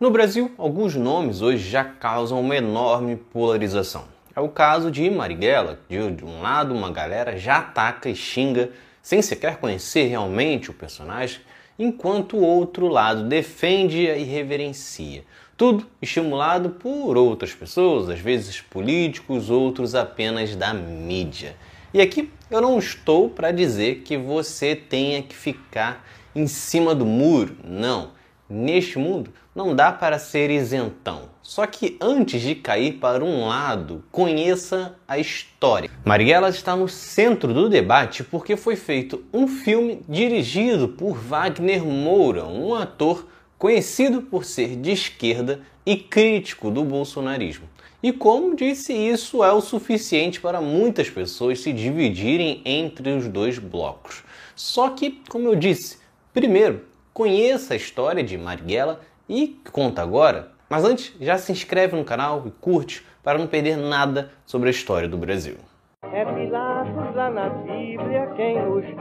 No Brasil, alguns nomes hoje já causam uma enorme polarização. É o caso de Marighella, de, um lado uma galera já ataca e xinga sem sequer conhecer realmente o personagem, enquanto o outro lado defende e reverencia. Tudo estimulado por outras pessoas, às vezes políticos, outros apenas da mídia. E aqui eu não estou para dizer que você tenha que ficar em cima do muro, não. Neste mundo não dá para ser isentão. Só que antes de cair para um lado, conheça a história. Marighella está no centro do debate porque foi feito um filme dirigido por Wagner Moura, um ator conhecido por ser de esquerda e crítico do bolsonarismo. E como disse, isso é o suficiente para muitas pessoas se dividirem entre os dois blocos. Só que, como eu disse, primeiro conheça a história de Marighella e conta agora. Mas antes, já se inscreve no canal e curte para não perder nada sobre a história do Brasil. É Pilatos lá na Bíblia quem nos diz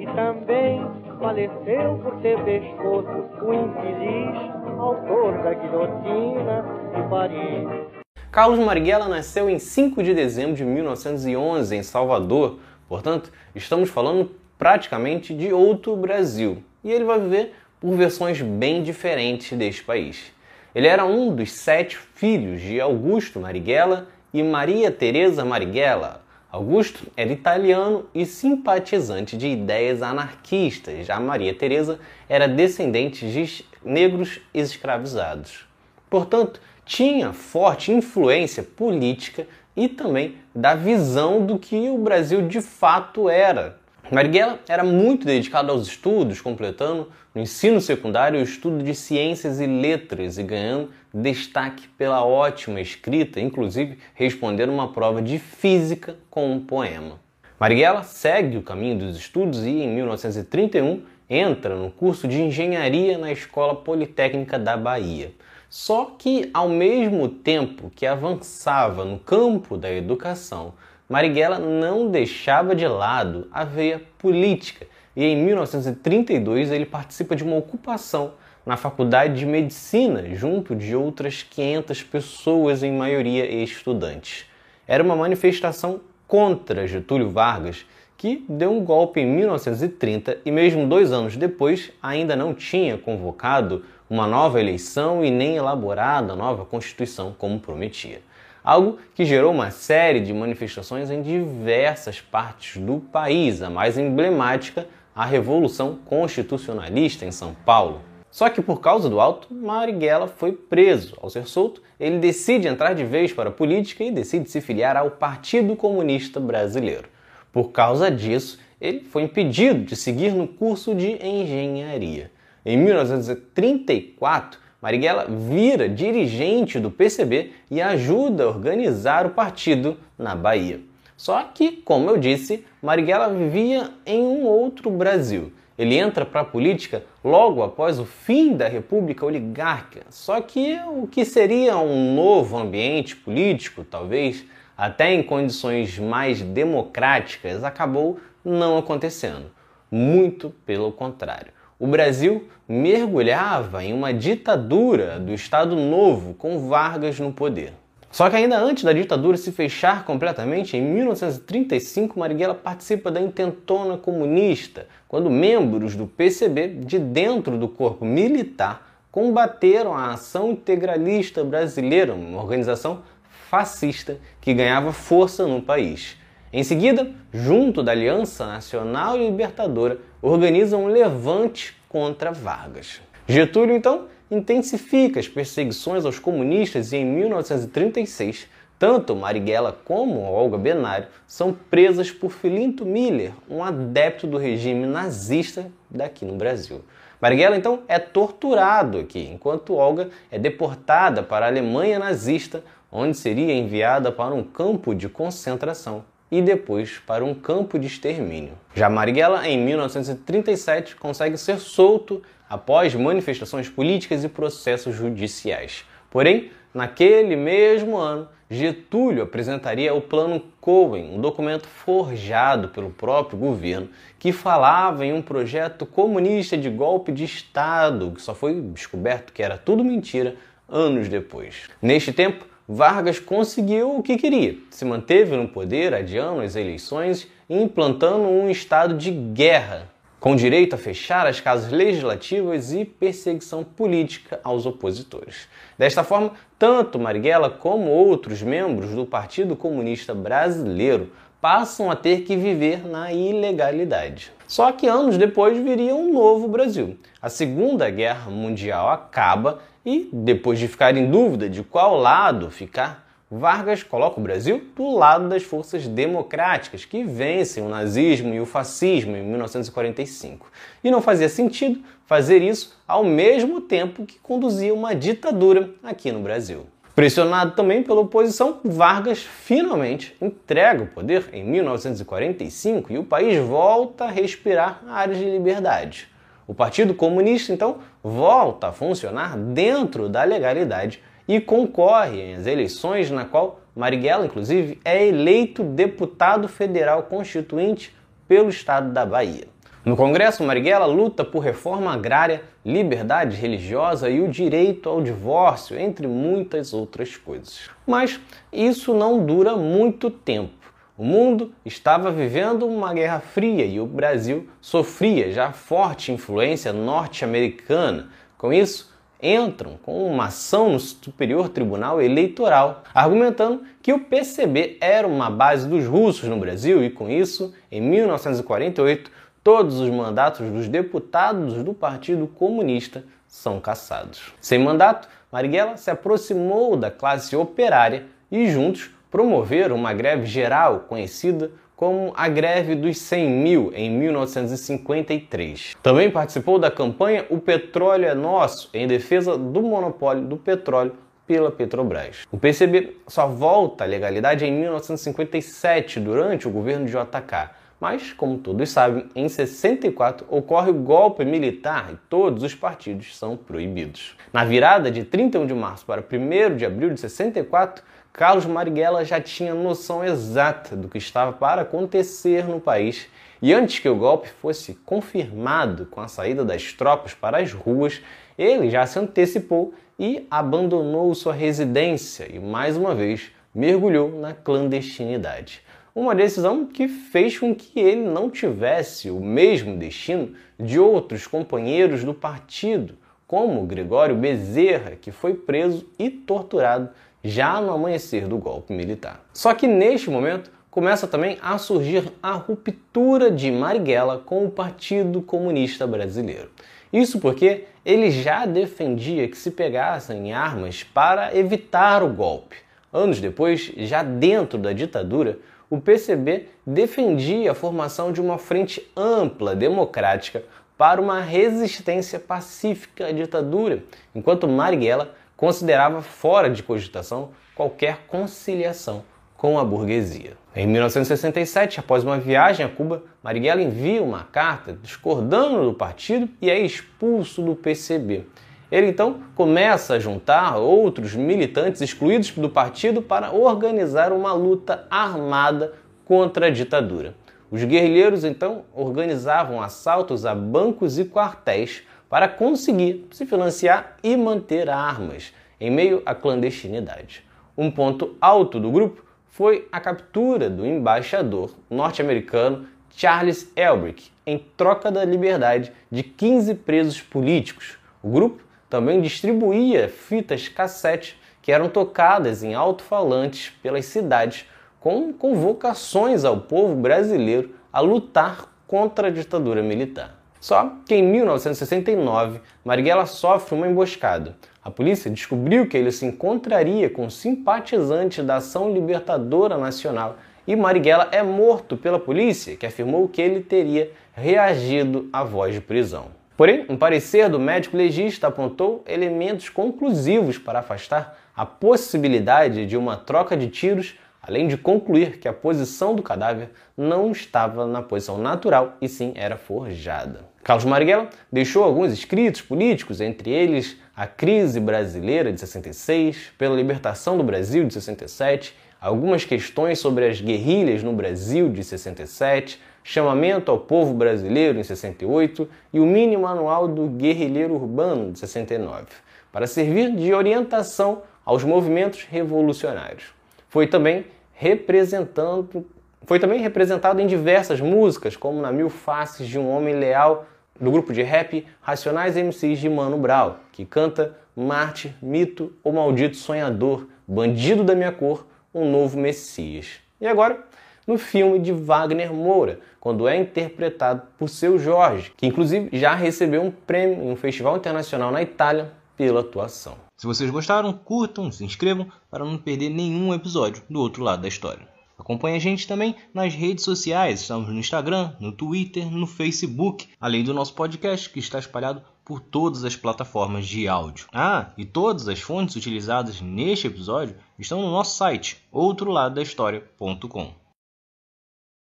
E também faleceu por ter pescoço o infeliz autor da guilhotina de Paris Carlos Marighella nasceu em 5 de dezembro de 1911 em Salvador, portanto, estamos falando praticamente de outro Brasil. E ele vai viver por versões bem diferentes deste país. Ele era um dos sete filhos de Augusto Marighella e Maria Teresa Marighella. Augusto era italiano e simpatizante de ideias anarquistas, já Maria Teresa era descendente de negros escravizados. Portanto, tinha forte influência política e também da visão do que o Brasil de fato era, Marighella era muito dedicado aos estudos, completando no ensino secundário o estudo de ciências e letras e ganhando destaque pela ótima escrita, inclusive respondendo uma prova de física com um poema. Marighella segue o caminho dos estudos e, em 1931, entra no curso de engenharia na Escola Politécnica da Bahia. Só que, ao mesmo tempo que avançava no campo da educação, Marighella não deixava de lado a veia política e em 1932 ele participa de uma ocupação na Faculdade de Medicina, junto de outras 500 pessoas, em maioria estudantes. Era uma manifestação contra Getúlio Vargas, que deu um golpe em 1930 e, mesmo dois anos depois, ainda não tinha convocado uma nova eleição e nem elaborado a nova Constituição como prometia algo que gerou uma série de manifestações em diversas partes do país, a mais emblemática, a Revolução Constitucionalista em São Paulo. Só que por causa do alto, Marighella foi preso. Ao ser solto, ele decide entrar de vez para a política e decide se filiar ao Partido Comunista Brasileiro. Por causa disso, ele foi impedido de seguir no curso de engenharia. Em 1934, Marighella vira dirigente do PCB e ajuda a organizar o partido na Bahia. Só que, como eu disse, Marighella vivia em um outro Brasil. Ele entra para a política logo após o fim da República Oligárquica. Só que o que seria um novo ambiente político, talvez até em condições mais democráticas, acabou não acontecendo. Muito pelo contrário o Brasil mergulhava em uma ditadura do Estado Novo com Vargas no poder. Só que ainda antes da ditadura se fechar completamente, em 1935 Marighella participa da intentona comunista, quando membros do PCB de dentro do corpo militar combateram a Ação Integralista Brasileira, uma organização fascista que ganhava força no país. Em seguida, junto da Aliança Nacional Libertadora, organiza um levante contra Vargas. Getúlio, então, intensifica as perseguições aos comunistas e em 1936, tanto Marighella como Olga Benário são presas por Filinto Miller, um adepto do regime nazista daqui no Brasil. Marighella, então, é torturado aqui, enquanto Olga é deportada para a Alemanha nazista, onde seria enviada para um campo de concentração e depois para um campo de extermínio. Já Marighella, em 1937, consegue ser solto após manifestações políticas e processos judiciais. Porém, naquele mesmo ano, Getúlio apresentaria o Plano Cohen, um documento forjado pelo próprio governo que falava em um projeto comunista de golpe de Estado, que só foi descoberto que era tudo mentira anos depois. Neste tempo, Vargas conseguiu o que queria, se manteve no poder, adiando as eleições e implantando um estado de guerra com direito a fechar as casas legislativas e perseguição política aos opositores. Desta forma, tanto Marighella como outros membros do Partido Comunista Brasileiro passam a ter que viver na ilegalidade. Só que anos depois viria um novo Brasil. A Segunda Guerra Mundial acaba e, depois de ficar em dúvida de qual lado ficar, Vargas coloca o Brasil do lado das forças democráticas que vencem o nazismo e o fascismo em 1945. E não fazia sentido fazer isso ao mesmo tempo que conduzia uma ditadura aqui no Brasil. Pressionado também pela oposição, Vargas finalmente entrega o poder em 1945 e o país volta a respirar áreas de liberdade. O Partido Comunista então volta a funcionar dentro da legalidade e concorre às eleições na qual Marighella, inclusive, é eleito deputado federal constituinte pelo estado da Bahia. No Congresso, Marighella luta por reforma agrária, liberdade religiosa e o direito ao divórcio, entre muitas outras coisas. Mas isso não dura muito tempo. O mundo estava vivendo uma guerra fria e o Brasil sofria já forte influência norte-americana. Com isso, entram com uma ação no Superior Tribunal Eleitoral, argumentando que o PCB era uma base dos russos no Brasil e, com isso, em 1948, todos os mandatos dos deputados do Partido Comunista são cassados. Sem mandato, Marighella se aproximou da classe operária e juntos promoveram uma greve geral conhecida como a greve dos 100 mil em 1953. Também participou da campanha O Petróleo é Nosso, em defesa do monopólio do petróleo pela Petrobras. O PCB só volta à legalidade em 1957, durante o governo de JK. Mas, como todos sabem, em 64 ocorre o golpe militar e todos os partidos são proibidos. Na virada de 31 de março para 1 de abril de 64, Carlos Marighella já tinha noção exata do que estava para acontecer no país e antes que o golpe fosse confirmado com a saída das tropas para as ruas, ele já se antecipou e abandonou sua residência e mais uma vez mergulhou na clandestinidade. Uma decisão que fez com que ele não tivesse o mesmo destino de outros companheiros do partido, como Gregório Bezerra, que foi preso e torturado já no amanhecer do golpe militar. Só que neste momento começa também a surgir a ruptura de Marighella com o Partido Comunista Brasileiro. Isso porque ele já defendia que se pegassem armas para evitar o golpe. Anos depois, já dentro da ditadura, o PCB defendia a formação de uma frente ampla democrática para uma resistência pacífica à ditadura, enquanto Marighella considerava fora de cogitação qualquer conciliação com a burguesia. Em 1967, após uma viagem a Cuba, Marighella envia uma carta discordando do partido e é expulso do PCB. Ele então começa a juntar outros militantes excluídos do partido para organizar uma luta armada contra a ditadura. Os guerrilheiros então organizavam assaltos a bancos e quartéis para conseguir se financiar e manter armas em meio à clandestinidade. Um ponto alto do grupo foi a captura do embaixador norte-americano Charles Elbrick em troca da liberdade de 15 presos políticos. O grupo também distribuía fitas cassete que eram tocadas em alto-falantes pelas cidades com convocações ao povo brasileiro a lutar contra a ditadura militar. Só que em 1969, Marighella sofre uma emboscada. A polícia descobriu que ele se encontraria com simpatizantes da Ação Libertadora Nacional e Marighella é morto pela polícia, que afirmou que ele teria reagido à voz de prisão. Porém, um parecer do médico legista apontou elementos conclusivos para afastar a possibilidade de uma troca de tiros além de concluir que a posição do cadáver não estava na posição natural e sim era forjada. Carlos Marighella deixou alguns escritos políticos, entre eles A Crise Brasileira de 66, Pela Libertação do Brasil de 67, algumas questões sobre as guerrilhas no Brasil de 67, Chamamento ao Povo Brasileiro em 68 e o Mini Manual do Guerrilheiro Urbano de 69, para servir de orientação aos movimentos revolucionários. Foi também representando foi também representado em diversas músicas, como na Mil Faces de um Homem Leal, do grupo de rap Racionais MCs de Mano Brown, que canta Marte, Mito ou Maldito Sonhador, Bandido da Minha Cor, um novo Messias. E agora, no filme de Wagner Moura, quando é interpretado por seu Jorge, que inclusive já recebeu um prêmio em um festival internacional na Itália pela atuação. Se vocês gostaram, curtam, se inscrevam para não perder nenhum episódio do outro lado da história. Acompanhe a gente também nas redes sociais, estamos no Instagram, no Twitter, no Facebook, além do nosso podcast que está espalhado por todas as plataformas de áudio. Ah, e todas as fontes utilizadas neste episódio estão no nosso site, outroladodahistoria.com.